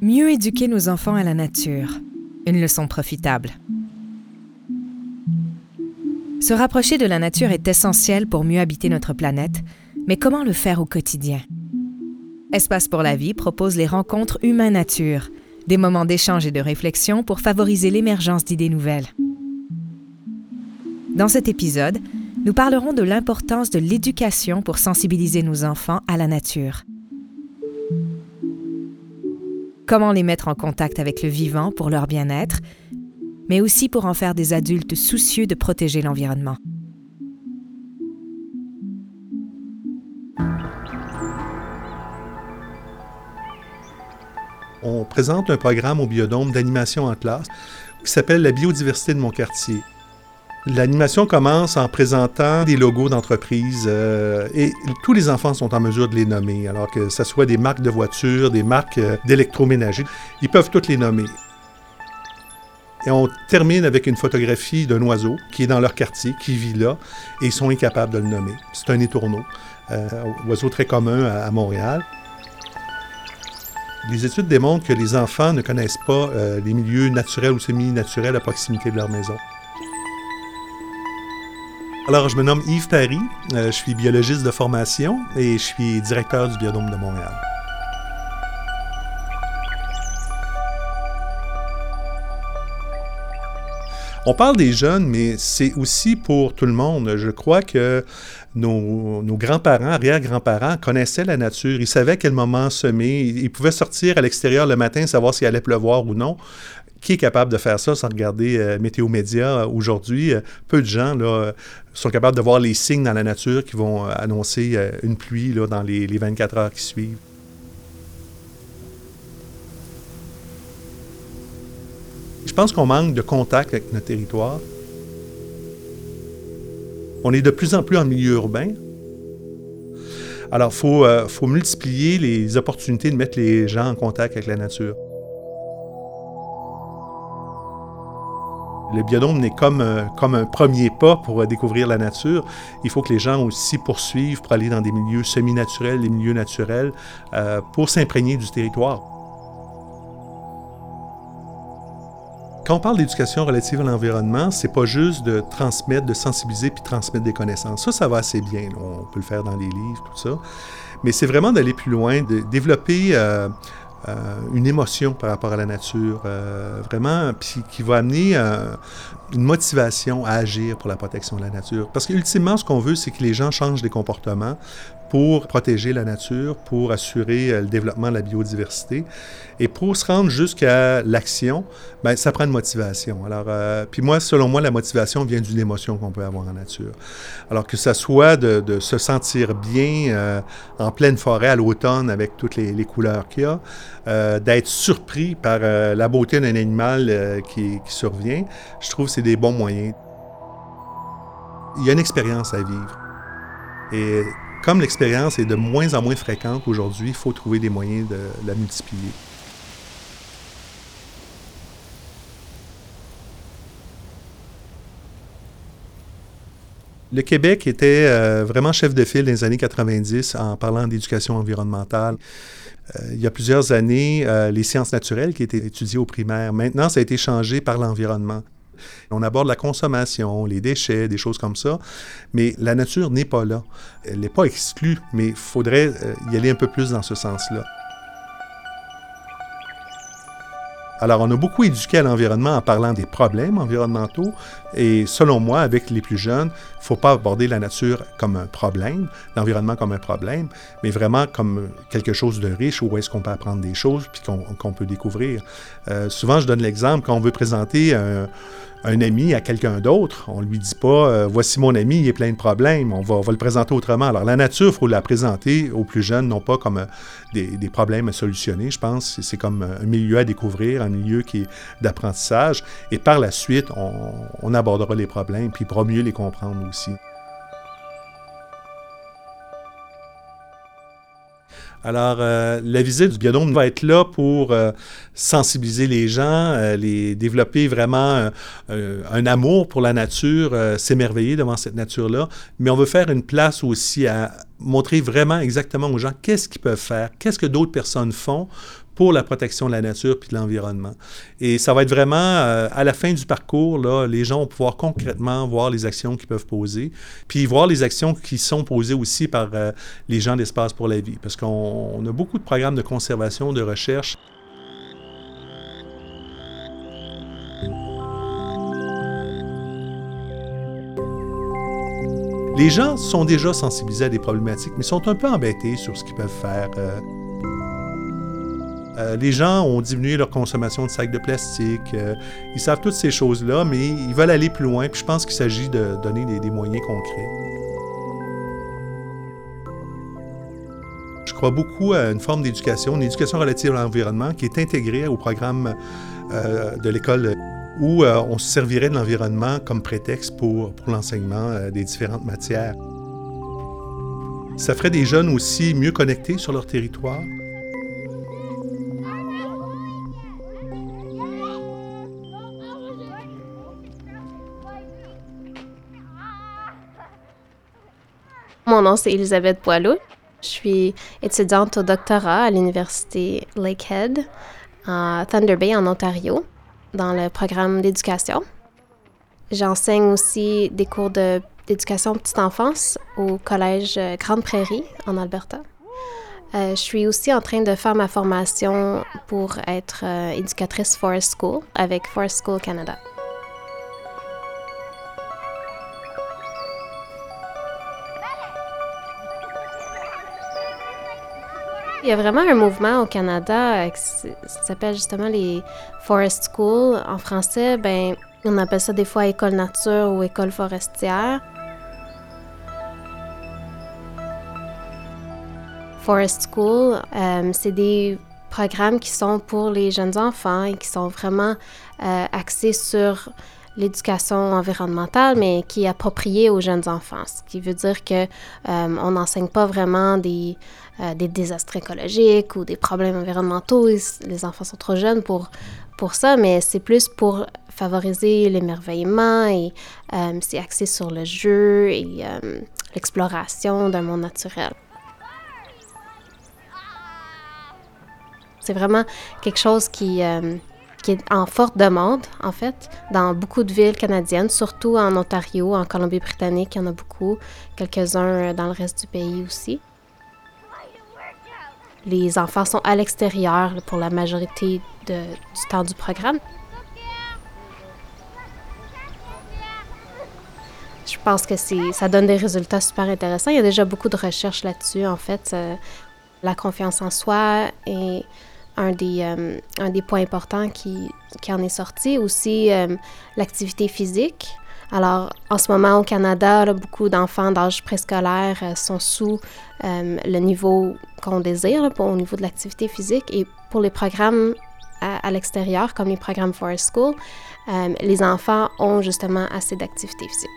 Mieux éduquer nos enfants à la nature. Une leçon profitable. Se rapprocher de la nature est essentiel pour mieux habiter notre planète, mais comment le faire au quotidien? Espace pour la vie propose les rencontres humain-nature, des moments d'échange et de réflexion pour favoriser l'émergence d'idées nouvelles. Dans cet épisode, nous parlerons de l'importance de l'éducation pour sensibiliser nos enfants à la nature. Comment les mettre en contact avec le vivant pour leur bien-être, mais aussi pour en faire des adultes soucieux de protéger l'environnement. On présente un programme au biodôme d'animation en classe qui s'appelle La biodiversité de mon quartier. L'animation commence en présentant des logos d'entreprises euh, et tous les enfants sont en mesure de les nommer, alors que ce soit des marques de voitures, des marques euh, d'électroménager, ils peuvent toutes les nommer. Et on termine avec une photographie d'un oiseau qui est dans leur quartier, qui vit là, et ils sont incapables de le nommer. C'est un étourneau, euh, oiseau très commun à, Montréal. Les études démontrent que les enfants ne connaissent pas les milieux naturels ou semi-naturels à proximité de leur maison. Alors, je me nomme Yves Paris, euh, je suis biologiste de formation et je suis directeur du Biodôme de Montréal. On parle des jeunes, mais c'est aussi pour tout le monde. Je crois que nos, grands-parents, arrière-grands-parents connaissaient la nature. Ils savaient à quel moment semer. Ils pouvaient sortir à l'extérieur le matin, savoir s'il allait pleuvoir ou non. Qui est capable de faire ça sans regarder euh, Météo Média aujourd'hui? Euh, peu de gens là, sont capables de voir les signes dans la nature qui vont euh, annoncer une pluie là, dans les 24 heures qui suivent. Je pense qu'on manque de contact avec notre territoire. On est de plus en plus en milieu urbain. Alors, il faut, euh, faut multiplier les opportunités de mettre les gens en contact avec la nature. Le biodôme n'est comme, euh, comme un premier pas pour euh, découvrir la nature. Il faut que les gens aussi poursuivent pour aller dans des milieux semi-naturels, des milieux naturels, pour s'imprégner du territoire. Quand on parle d'éducation relative à l'environnement, c'est pas juste de transmettre, de sensibiliser puis transmettre des connaissances. Ça, ça va assez bien. On peut le faire dans les livres, tout ça. Mais c'est vraiment d'aller plus loin, de développer euh, euh, une émotion par rapport à la nature, euh, vraiment, puis qui va amener une motivation à agir pour la protection de la nature. Parce qu'ultimement, ce qu'on veut, c'est que les gens changent des comportements pour protéger la nature, pour assurer le développement de la biodiversité. Et pour se rendre jusqu'à l'action, ben, ça prend une motivation. Alors, euh, puis moi, selon moi, la motivation vient d'une émotion qu'on peut avoir en nature. Alors que ça soit de, se sentir bien euh, en pleine forêt à l'automne avec toutes les, couleurs qu'il y a, euh, d'être surpris par la beauté d'un animal qui, survient, je trouve que c'est des bons moyens. Il y a une expérience à vivre. Comme l'expérience est de moins en moins fréquente aujourd'hui, il faut trouver des moyens de la multiplier. Le Québec était euh, vraiment chef de file dans les années 90 en parlant d'éducation environnementale. Euh, il y a plusieurs années, euh, les sciences naturelles qui étaient étudiées au primaire. Maintenant, ça a été changé par l'environnement. On aborde la consommation, les déchets, des choses comme ça, mais la nature n'est pas là. Elle n'est pas exclue, mais il faudrait y aller un peu plus dans ce sens-là. Alors, on a beaucoup éduqué à l'environnement en parlant des problèmes environnementaux. Et selon moi, avec les plus jeunes, il ne faut pas aborder la nature comme un problème, l'environnement comme un problème, mais vraiment comme quelque chose de riche où est-ce qu'on peut apprendre des choses puis qu'on peut découvrir. Euh, souvent, je donne l'exemple quand on veut présenter un un ami à quelqu'un d'autre. On lui dit pas euh, Voici mon ami, il est plein de problèmes. On va, le présenter autrement. Alors, la nature, il faut la présenter aux plus jeunes, non pas comme euh, des, problèmes à solutionner. Je pense c'est comme un milieu à découvrir, un milieu qui est d'apprentissage. Et par la suite, on, on abordera les problèmes, puis pour mieux les comprendre aussi. Alors, euh, la visite du biodôme va être là pour euh, sensibiliser les gens, euh, les développer vraiment un amour pour la nature, s'émerveiller devant cette nature-là. Mais on veut faire une place aussi à montrer vraiment exactement aux gens qu'est-ce qu'ils peuvent faire, qu'est-ce que d'autres personnes font pour la protection de la nature puis de l'environnement. Et ça va être vraiment, euh, à la fin du parcours, là, les gens vont pouvoir concrètement voir les actions qu'ils peuvent poser, puis voir les actions qui sont posées aussi par euh, les gens d'Espace pour la vie, parce qu'on a beaucoup de programmes de conservation, de recherche. Les gens sont déjà sensibilisés à des problématiques, mais sont un peu embêtés sur ce qu'ils peuvent faire. Euh, euh, les gens ont diminué leur consommation de sacs de plastique. Euh, ils savent toutes ces choses-là, mais ils veulent aller plus loin. Puis je pense qu'il s'agit de donner des, moyens concrets. Je crois beaucoup à une forme d'éducation, une éducation relative à l'environnement qui est intégrée au programme euh, de l'école où on se servirait de l'environnement comme prétexte pour, pour l'enseignement des différentes matières. Ça ferait des jeunes aussi mieux connectés sur leur territoire, Mon nom, c'est Elisabeth Boileau. Je suis étudiante au doctorat à l'Université Lakehead à Thunder Bay, en Ontario, dans le programme d'éducation. J'enseigne aussi des cours d'éducation petite enfance au Collège Grande Prairie, en Alberta. Euh, je suis aussi en train de faire ma formation pour être euh, éducatrice Forest School avec Forest School Canada. Il y a vraiment un mouvement au Canada qui s'appelle justement les Forest Schools. En français, ben, on appelle ça des fois école nature ou école forestière. Forest School, euh, c'est des programmes qui sont pour les jeunes enfants et qui sont vraiment euh, axés sur l'éducation environnementale, mais qui est appropriée aux jeunes enfants. Ce qui veut dire que euh, on n'enseigne pas vraiment des, euh, des désastres écologiques ou des problèmes environnementaux. Les enfants sont trop jeunes pour, pour ça, mais c'est plus pour favoriser l'émerveillement et euh, c'est axé sur le jeu et l'exploration d'un monde naturel. C'est vraiment quelque chose qui, qui est en forte demande, en fait, dans beaucoup de villes canadiennes, surtout en Ontario, en Colombie-Britannique, il y en a beaucoup, quelques-uns dans le reste du pays aussi. Les enfants sont à l'extérieur pour la majorité du temps du programme. Je pense que ça donne des résultats super intéressants. Il y a déjà beaucoup de recherches là-dessus, en fait. Euh, la confiance en soi et un des, euh, points importants qui, qui, en est sorti. Aussi, euh, l'activité physique. Alors, en ce moment, au Canada, beaucoup d'enfants d'âge préscolaire euh, sont sous le niveau qu'on désire au niveau de l'activité physique. Et pour les programmes à, l'extérieur, comme les programmes Forest School, les enfants ont justement assez d'activité physique.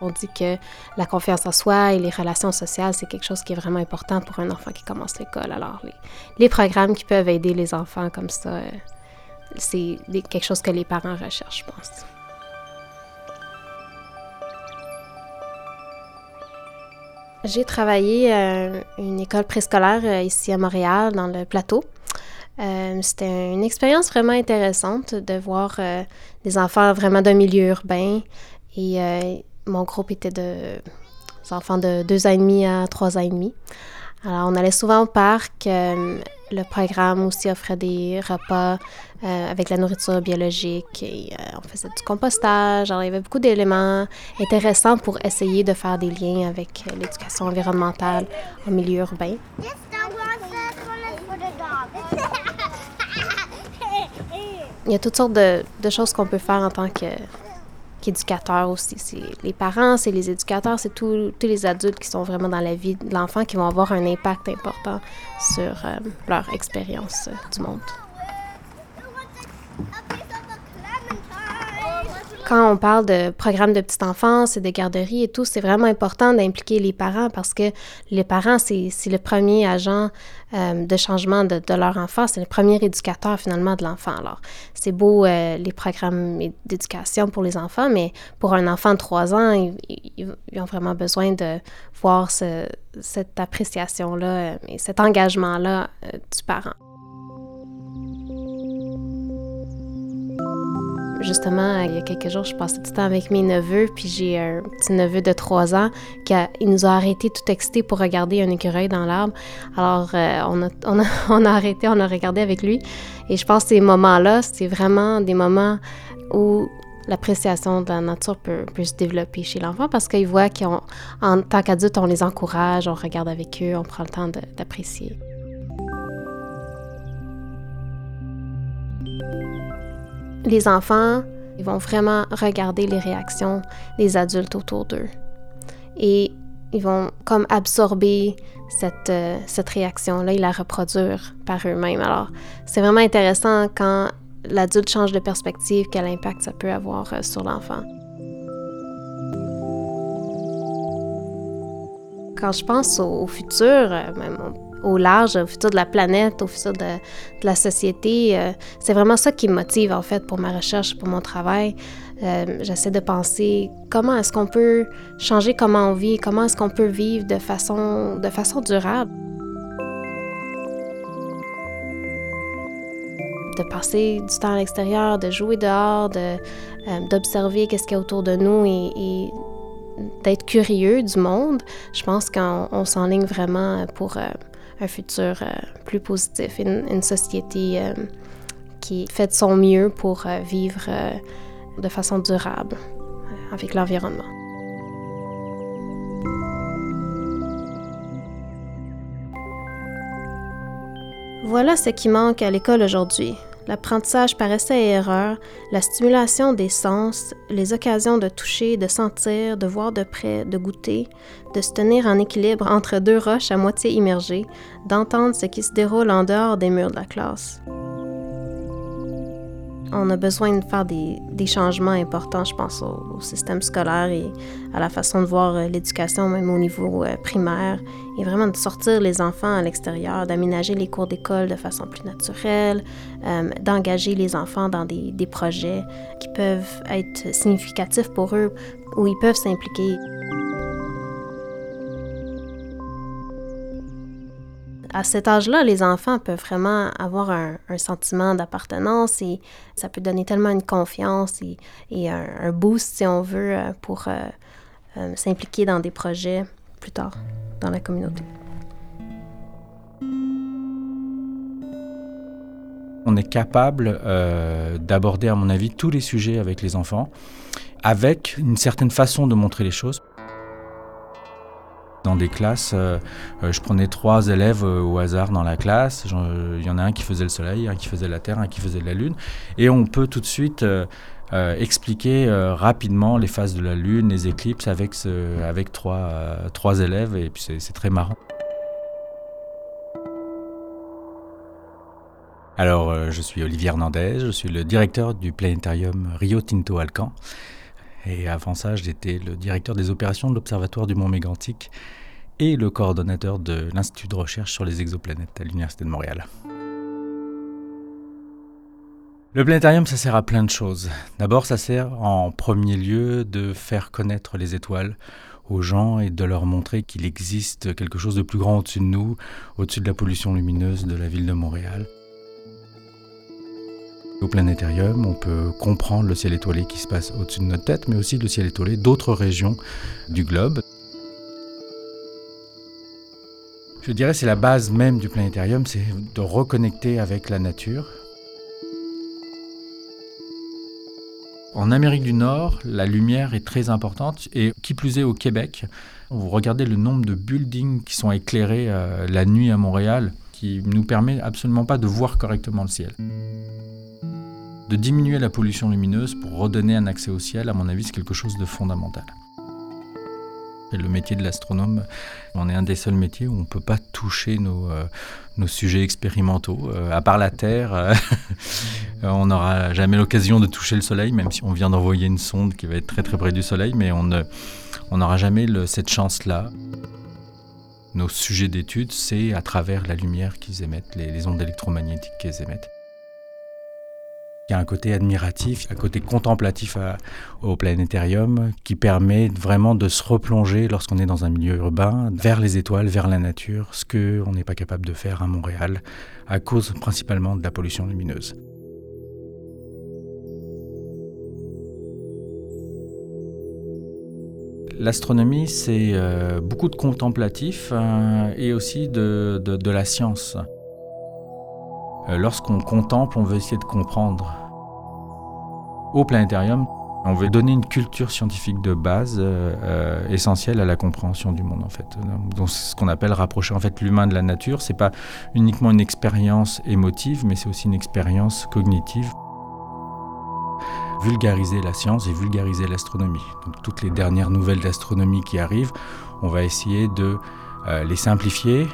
On dit que la confiance en soi et les relations sociales, c'est quelque chose qui est vraiment important pour un enfant qui commence l'école. Alors, les, programmes qui peuvent aider les enfants comme ça, euh, c'est quelque chose que les parents recherchent, je pense. J'ai travaillé à une école préscolaire euh, ici à Montréal, dans le plateau. Euh, c'était une expérience vraiment intéressante de voir des enfants vraiment d'un milieu urbain et mon groupe était de enfants de deux ans et demi à trois ans et demi. Alors, on allait souvent au parc. Euh, le programme aussi offrait des repas euh, avec la nourriture biologique et euh, on faisait du compostage. Alors, il y avait beaucoup d'éléments intéressants pour essayer de faire des liens avec l'éducation environnementale en milieu urbain. Il y a toutes sortes de, de choses qu'on peut faire en tant que éducateurs aussi. C'est les parents, c'est les éducateurs, c'est tous les adultes qui sont vraiment dans la vie de l'enfant qui vont avoir un impact important sur euh, leur expérience euh, du monde. Quand on parle de programmes de petite enfance et de garderie et tout, c'est vraiment important d'impliquer les parents parce que les parents, c'est le premier agent euh, de changement de, leur enfant, c'est le premier éducateur finalement de l'enfant. Alors, c'est beau euh, les programmes d'éducation pour les enfants, mais pour un enfant de 3 ans, ils, ont vraiment besoin de voir cette appréciation-là euh, et cet engagement-là du parent. Justement, il y a quelques jours, je passais du temps avec mes neveux, puis j'ai un petit neveu de 3 ans qui il nous a arrêté tout excité pour regarder un écureuil dans l'arbre. Alors, euh, on, a, on, a, on, a, arrêté, on a regardé avec lui. Et je pense que ces moments-là, c'est vraiment des moments où l'appréciation de la nature peut, peut se développer chez l'enfant parce qu'il voit qu'en tant qu'adulte, on les encourage, on regarde avec eux, on prend le temps d'apprécier. Les enfants, ils vont vraiment regarder les réactions des adultes autour d'eux. Et ils vont comme absorber cette, euh, cette réaction-là et la reproduire par eux-mêmes. Alors, c'est vraiment intéressant quand l'adulte change de perspective, quel impact ça peut avoir euh, sur l'enfant. Quand je pense au, futur, euh, même au large, au futur de la planète, au futur de, la société. Euh, c'est vraiment ça qui me motive, en fait, pour ma recherche, pour mon travail. Euh, j'essaie de penser comment est-ce qu'on peut changer comment on vit, comment est-ce qu'on peut vivre de façon, de façon durable. de passer du temps à l'extérieur, de jouer dehors, de, euh, d'observer qu'est-ce qu'il y a autour de nous et, d'être curieux du monde, je pense qu'on s'enligne vraiment pour un futur euh, plus positif, une, société euh, qui fait de son mieux pour euh, vivre de façon durable avec l'environnement. Voilà ce qui manque à l'école aujourd'hui l'apprentissage par essai et erreur, la stimulation des sens, les occasions de toucher, de sentir, de voir de près, de goûter, de se tenir en équilibre entre deux roches à moitié immergées, d'entendre ce qui se déroule en dehors des murs de la classe on a besoin de faire des, changements importants, je pense, au, système scolaire et à la façon de voir euh, l'éducation, même au niveau euh, primaire, et vraiment de sortir les enfants à l'extérieur, d'aménager les cours d'école de façon plus naturelle, euh, d'engager les enfants dans des, des projets qui peuvent être significatifs pour eux, où ils peuvent s'impliquer. À cet âge-là, les enfants peuvent vraiment avoir un, sentiment d'appartenance et ça peut donner tellement une confiance et, un, boost, si on veut, euh, pour euh, euh, s'impliquer dans des projets plus tard dans la communauté. On est capable d'aborder, à mon avis, tous les sujets avec les enfants, avec une certaine façon de montrer les choses. Dans des classes, euh, euh, je prenais trois élèves euh, au hasard dans la classe. Il y en a un qui faisait le soleil, un qui faisait la terre, un qui faisait la lune. Et on peut tout de suite expliquer rapidement les phases de la lune, les éclipses avec, avec trois, trois élèves. Et puis c'est très marrant. Alors, je suis Olivier Hernandez, je suis le directeur du planétarium Rio Tinto Alcan. Et avant ça, j'étais le directeur des opérations de l'Observatoire du Mont Mégantic et le coordonnateur de l'Institut de recherche sur les exoplanètes à l'Université de Montréal. Le planétarium, ça sert à plein de choses. D'abord, ça sert en premier lieu de faire connaître les étoiles aux gens et de leur montrer qu'il existe quelque chose de plus grand au-dessus de nous, au-dessus de la pollution lumineuse de la ville de Montréal. Au planétarium, on peut comprendre le ciel étoilé qui se passe au-dessus de notre tête, mais aussi le ciel étoilé d'autres régions du globe. Je dirais c'est la base même du planétarium, c'est de reconnecter avec la nature. En Amérique du Nord, la lumière est très importante et qui plus est au Québec, vous regardez le nombre de buildings qui sont éclairés euh, la nuit à Montréal, qui nous permet absolument pas de voir correctement le ciel. De diminuer la pollution lumineuse pour redonner un accès au ciel, à mon avis, c'est quelque chose de fondamental. Le métier de l'astronome, on est un des seuls métiers où on ne peut pas toucher nos, euh, sujets expérimentaux. Euh, à part la Terre, euh, on n'aura jamais l'occasion de toucher le Soleil, même si on vient d'envoyer une sonde qui va être très très près du Soleil, mais on n'aura jamais cette chance-là. Nos sujets d'étude, c'est à travers la lumière qu'ils émettent, les ondes électromagnétiques qu'ils émettent. Il y a un côté admiratif, un côté contemplatif au planétarium qui permet vraiment de se replonger lorsqu'on est dans un milieu urbain vers les étoiles, vers la nature, ce qu'on n'est pas capable de faire à Montréal à cause principalement de la pollution lumineuse. L'astronomie, c'est euh, beaucoup de contemplatif euh, et aussi de la science. Euh, lorsqu'on contemple, on veut essayer de comprendre. Au planétarium, on veut donner une culture scientifique de base euh, euh, essentielle à la compréhension du monde en fait. Donc ce qu'on appelle rapprocher en fait l'humain de la nature. C'est pas uniquement une expérience émotive, mais c'est aussi une expérience cognitive. Vulgariser la science et vulgariser l'astronomie. Donc toutes les dernières nouvelles d'astronomie qui arrivent, on va essayer de les simplifier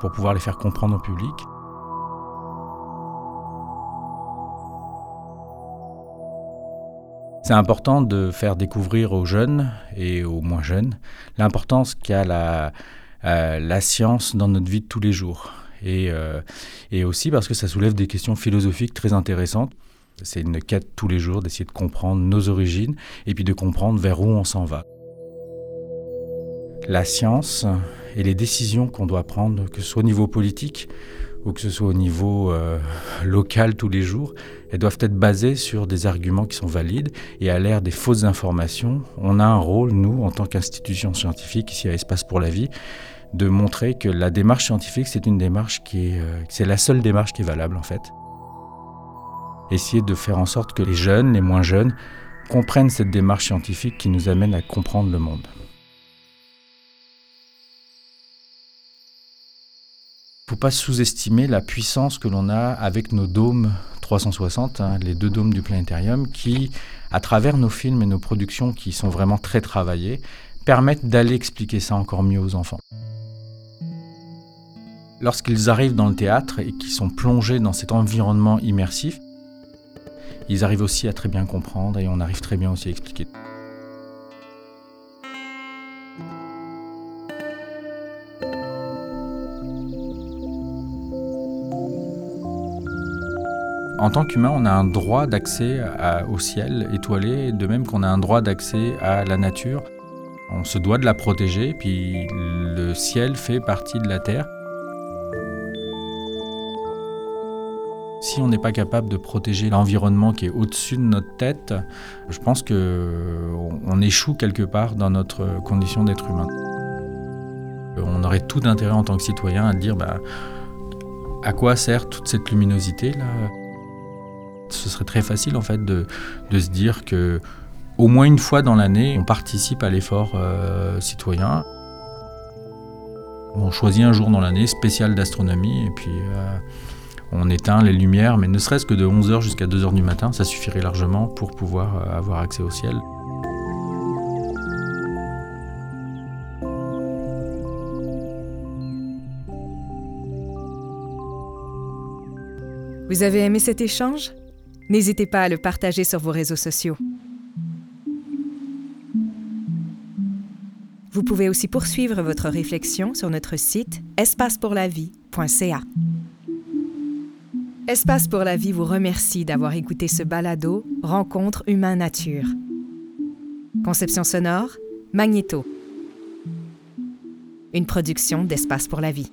pour pouvoir les faire comprendre au public. C'est important de faire découvrir aux jeunes et aux moins jeunes l'importance qu'a la, euh, science dans notre vie de tous les jours. Euh, et aussi parce que ça soulève des questions philosophiques très intéressantes. C'est une quête tous les jours d'essayer de comprendre nos origines et puis de comprendre vers où on s'en va. La science et les décisions qu'on doit prendre, que ce soit au niveau politique ou que ce soit au niveau euh, local tous les jours, elles doivent être basées sur des arguments qui sont valides. Et à l'ère des fausses informations, on a un rôle, nous, en tant qu'institution scientifique, ici à Espace pour la vie, de montrer que la démarche scientifique, c'est une démarche qui est, euh, c'est la seule démarche qui est valable en fait. Essayer de faire en sorte que les jeunes, les moins jeunes, comprennent cette démarche scientifique qui nous amène à comprendre le monde. Faut pas sous-estimer la puissance que l'on a avec nos dômes 360, hein, les deux dômes du planétarium, qui, à travers nos films et nos productions qui sont vraiment très travaillées, permettent d'aller expliquer ça encore mieux aux enfants. Lorsqu'ils arrivent dans le théâtre et qu'ils sont plongés dans cet environnement immersif, ils arrivent aussi à très bien comprendre et on arrive très bien aussi à expliquer. En tant qu'humain, on a un droit d'accès au ciel étoilé, de même qu'on a un droit d'accès à la nature. On se doit de la protéger, puis le ciel fait partie de la terre. Si on n'est pas capable de protéger l'environnement qui est au-dessus de notre tête, je pense qu'on échoue quelque part dans notre condition d'être humain. On aurait tout d'intérêt en tant que citoyen à dire bah, à quoi sert toute cette luminosité là ce serait très facile en fait de, se dire que au moins une fois dans l'année, on participe à l'effort euh, citoyen. On choisit un jour dans l'année spécial d'astronomie et puis euh, on éteint les lumières, mais ne serait-ce que de 11h jusqu'à 2h du matin, ça suffirait largement pour pouvoir euh, avoir accès au ciel. Vous avez aimé cet échange? N'hésitez pas à le partager sur vos réseaux sociaux. Vous pouvez aussi poursuivre votre réflexion sur notre site espacepourlavie.ca. Espace pour la vie vous remercie d'avoir écouté ce balado Rencontre humain-nature. Conception sonore, Magnéto. Une production d'Espace pour la vie.